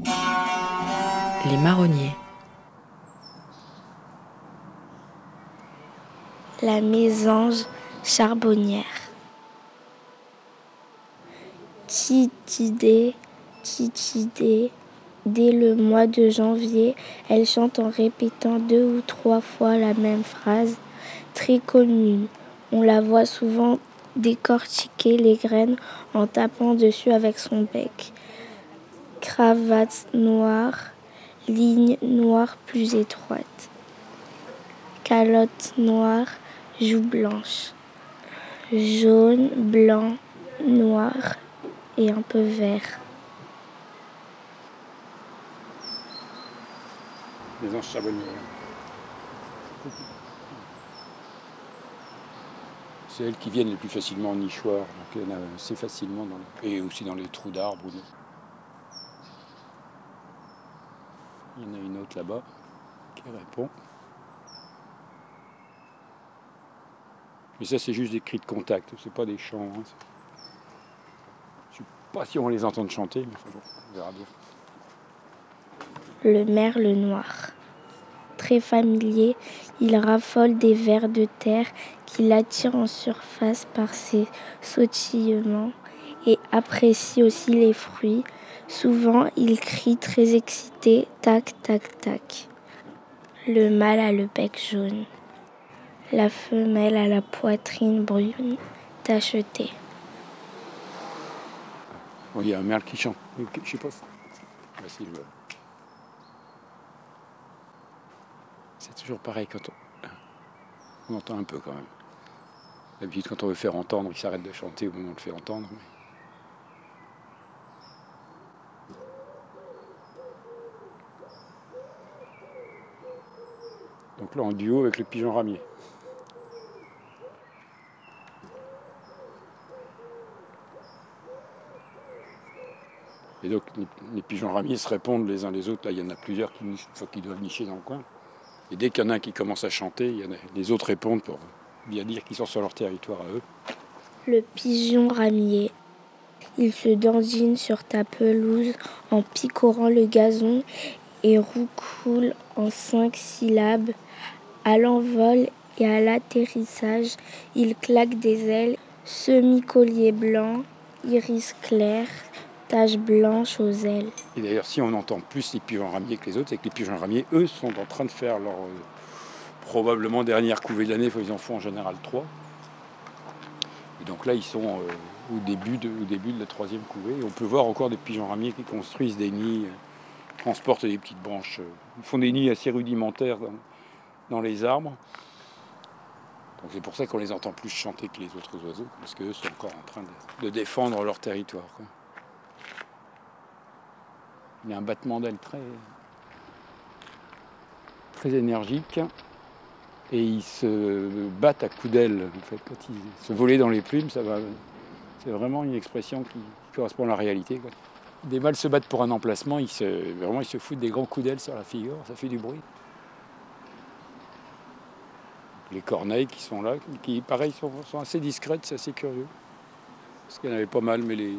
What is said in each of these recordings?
Les marronniers. La mésange charbonnière. Titidée, titidée. Dès le mois de janvier, elle chante en répétant deux ou trois fois la même phrase, très commune. On la voit souvent décortiquer les graines en tapant dessus avec son bec. Cravate noire, ligne noire plus étroite. Calotte noire, joue blanche. Jaune, blanc, noir et un peu vert. Les anges charbonnières. C'est elles qui viennent les plus facilement en nichoir, donc il y en a assez facilement dans et aussi dans les trous d'arbres. Il y en a une autre là-bas qui répond. Mais ça, c'est juste des cris de contact, c'est pas des chants. Hein. Je sais pas si on les entend chanter, mais on verra bien. Le merle noir. Très familier, il raffole des vers de terre qui l'attirent en surface par ses sautillements et apprécie aussi les fruits. Souvent, il crie très excité, tac, tac, tac. Le mâle a le bec jaune. La femelle a la poitrine brune, tachetée. il y a un merle qui chante. Je sais pas. C'est toujours pareil quand on... entend un peu quand même. D'habitude, quand on veut faire entendre, il s'arrête de chanter au moment où on le fait entendre. En duo avec le pigeon ramier. Et donc les, pigeons ramiers se répondent les uns les autres. Là, il y en a plusieurs qui, qui doivent nicher dans le coin. Et dès qu'il y en a un qui commence à chanter, il y en a, les autres répondent pour bien dire qu'ils sont sur leur territoire à eux. Le pigeon ramier. Il se dandine sur ta pelouse en picorant le gazon et roucoule en cinq syllabes. À l'envol et à l'atterrissage, il claque des ailes, semi-collier blanc, iris clair, taches blanches aux ailes. Et d'ailleurs, si on entend plus les pigeons ramiers que les autres, c'est que les pigeons ramiers, eux, sont en train de faire leur euh, probablement dernière couvée de l'année, ils en font en général trois. Et donc là, ils sont euh, au, début de, début de la troisième couvée. Et on peut voir encore des pigeons ramiers qui construisent des nids, euh, transportent des petites branches. font des nids assez rudimentaires dans, les arbres. C'est pour ça qu'on les entend plus chanter que les autres oiseaux, parce qu'eux sont encore en train de, défendre leur territoire. Il y a un battement d'aile très, très énergique et ils se battent à coups d'aile. En fait. Quand ils se volaient dans les plumes, ça va. C'est vraiment une expression qui correspond à la réalité. Des mâles se battent pour un emplacement, ils se, vraiment ils se foutent des grands coups d'aile sur la figure, ça fait du bruit. Les corneilles qui sont là, qui pareil sont, assez discrètes, c'est assez curieux. Parce qu'il y en avait pas mal, mais les,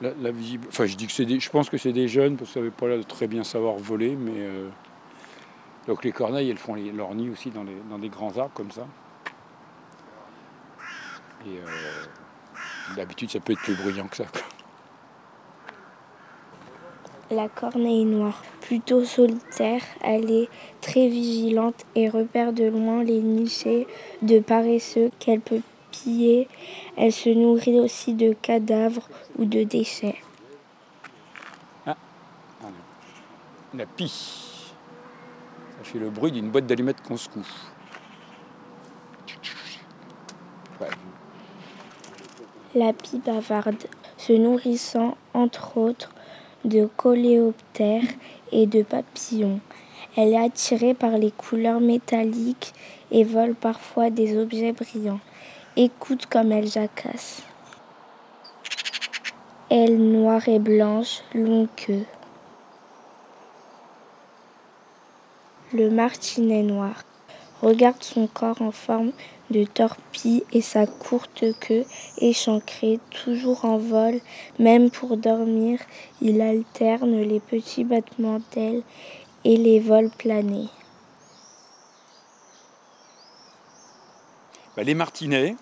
la, visible. Enfin, je dis que c'est des... je pense que c'est des jeunes parce qu'ils n'avaient pas l'air de très bien savoir voler, mais euh, donc les corneilles, elles font leur nid aussi dans, les, dans des grands arbres comme ça. Et euh, d'habitude, ça peut être plus bruyant que ça. La corneille noire, plutôt solitaire, elle est très vigilante et repère de loin les nichés de paresseux qu'elle peut elle se nourrit aussi de cadavres ou de déchets. Ah, la pie. Ça fait le bruit d'une boîte d'allumettes qu'on se couche. La pie bavarde, se nourrissant entre autres de coléoptères et de papillons. Elle est attirée par les couleurs métalliques et vole parfois des objets brillants. Écoute comme elle jacasse. Elle noire et blanche, long queue. Le martinet noir. Regarde son corps en forme de torpille et sa courte queue échancrée, toujours en vol, même pour dormir, il alterne les petits battements d'ailes et les vols planés. Bah, les martinets,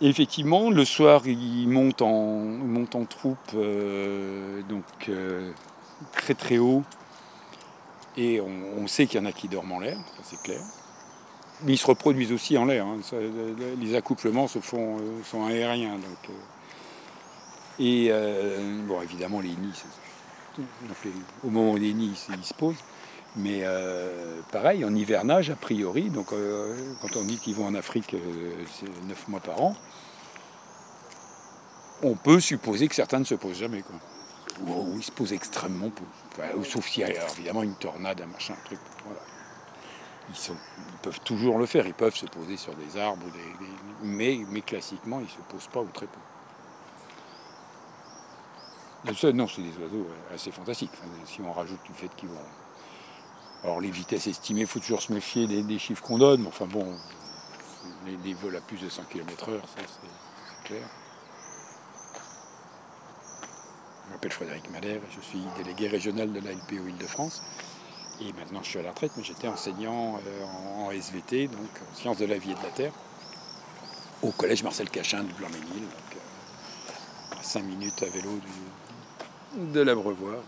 effectivement, le soir, ils montent en, en troupe, euh, donc euh, très très haut. Et on, sait qu'il y en a qui dorment en l'air, c'est clair. Mais ils se reproduisent aussi en l'air. Hein. les accouplements se font, euh, sont aériens. Et bon, évidemment, les nids, au moment où les nids ils se posent, mais euh, pareil, en hivernage, a priori, donc euh, quand on dit qu'ils vont en Afrique, euh, 9 mois par an, on peut supposer que certains ne se posent jamais. Ou, ils se posent extrêmement peu. sauf s'il y a évidemment une tornade, un machin, un truc. Ils, peuvent toujours le faire, ils peuvent se poser sur des arbres, mais, mais classiquement, ils ne se posent pas ou très peu. Non, c'est des oiseaux assez fantastiques. si on rajoute du fait qu'ils vont alors les vitesses estimées, il faut toujours se méfier des, chiffres qu'on donne, mais enfin bon, les, vols à plus de 100 km/h, ça c'est clair. Je m'appelle Frédéric Madère je suis délégué régional de la LPO Île-de-France. Et maintenant je suis à la retraite, mais j'étais enseignant euh, en, SVT, donc en sciences de la vie et de la terre, au collège Marcel Cachin de Blanc-Ménil, euh, à 5 minutes à vélo de l'Abreuvoir.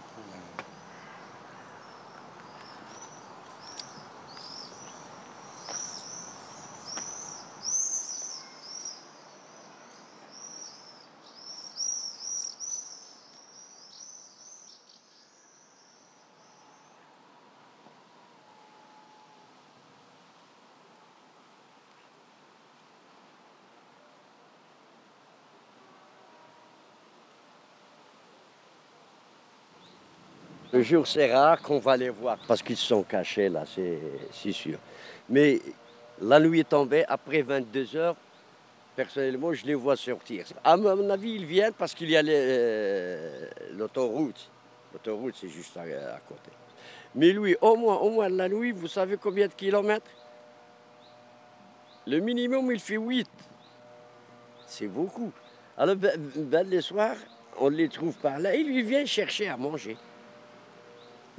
Le jour, c'est rare qu'on va les voir parce qu'ils sont cachés là, c'est sûr. Mais la nuit est tombée, après 22 heures, personnellement, je les vois sortir. À mon avis, ils viennent parce qu'il y a euh, l'autoroute. L'autoroute, c'est juste à, côté. Mais lui, au moins, au moins la nuit, vous savez combien de kilomètres? Le minimum, il fait 8. C'est beaucoup. Alors, ben, ben, les soirs, on les trouve par là. Ils viennent chercher à manger.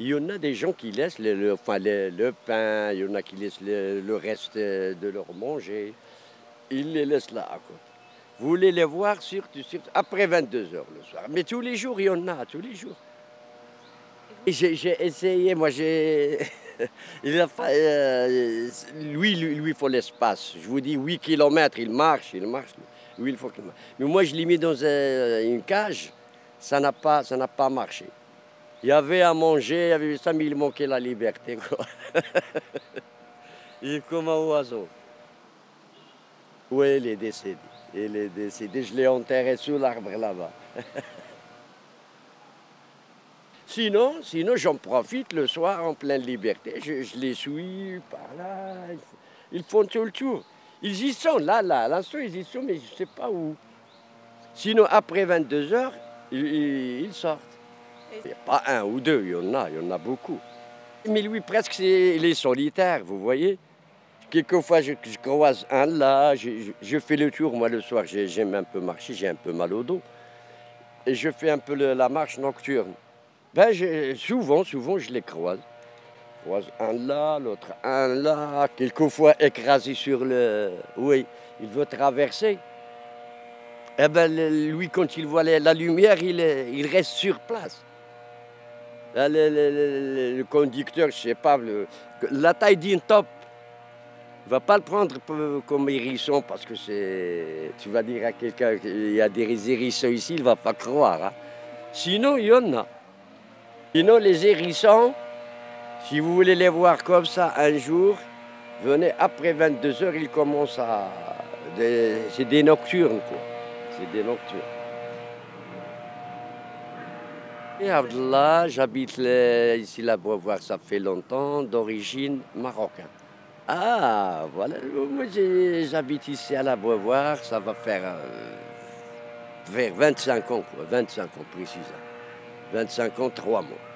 Il y en a des gens qui laissent le, pain, il y en a qui laissent le, reste de leur manger. Ils les laissent là côté. Vous voulez les voir surtout, après 22 heures le soir. Mais tous les jours, il y en a, tous les jours. J'ai essayé, moi j'ai. euh, lui, il faut l'espace. Je vous dis 8 km, il marche, il marche. Lui, il faut qu'il marche. Mais moi, je l'ai mis dans une cage, ça n'a pas marché. Il y avait à manger, il y avait ça, mais il manquait la liberté. Quoi. il est comme un oiseau. Oui, il est décédé. Il est décédé. Je l'ai enterré sous l'arbre là-bas. sinon, sinon j'en profite le soir en pleine liberté. Je, les suis par là. Ils font tout le tour. Ils y sont, là, là. L'instant, ils y sont, mais je ne sais pas où. Sinon, après 22 heures, ils sortent. Il n'y a pas un ou deux, il y en a, il y en a beaucoup. Mais lui, presque, il est solitaire, vous voyez. Quelquefois, je, croise un là, je, fais le tour. Moi, le soir, j'aime un peu marcher, j'ai un peu mal au dos. Et je fais un peu la marche nocturne. Ben, souvent, souvent, je les croise. Je croise un là, l'autre un là, quelquefois écrasé sur le... Oui, il veut traverser. Eh ben, lui, quand il voit la lumière, il, il reste sur place le, conducteur, je sais pas, la taille d'une top, ne va pas le prendre comme hérisson parce que c'est. Tu vas dire à quelqu'un qu'il y a des hérissons ici, il ne va pas croire. Hein. Sinon, il y en a. Sinon, les hérissons, si vous voulez les voir comme ça un jour, venez après 22 heures, ils commencent à. C'est des nocturnes, quoi. C'est des nocturnes. Là, j'habite ici à Beauvoir, ça fait longtemps, d'origine marocaine. Ah, voilà, moi j'habite ici à la Beauvoir, ça va faire euh, vers 25 ans, quoi, 25 ans précisément. 25 ans, 3 mois.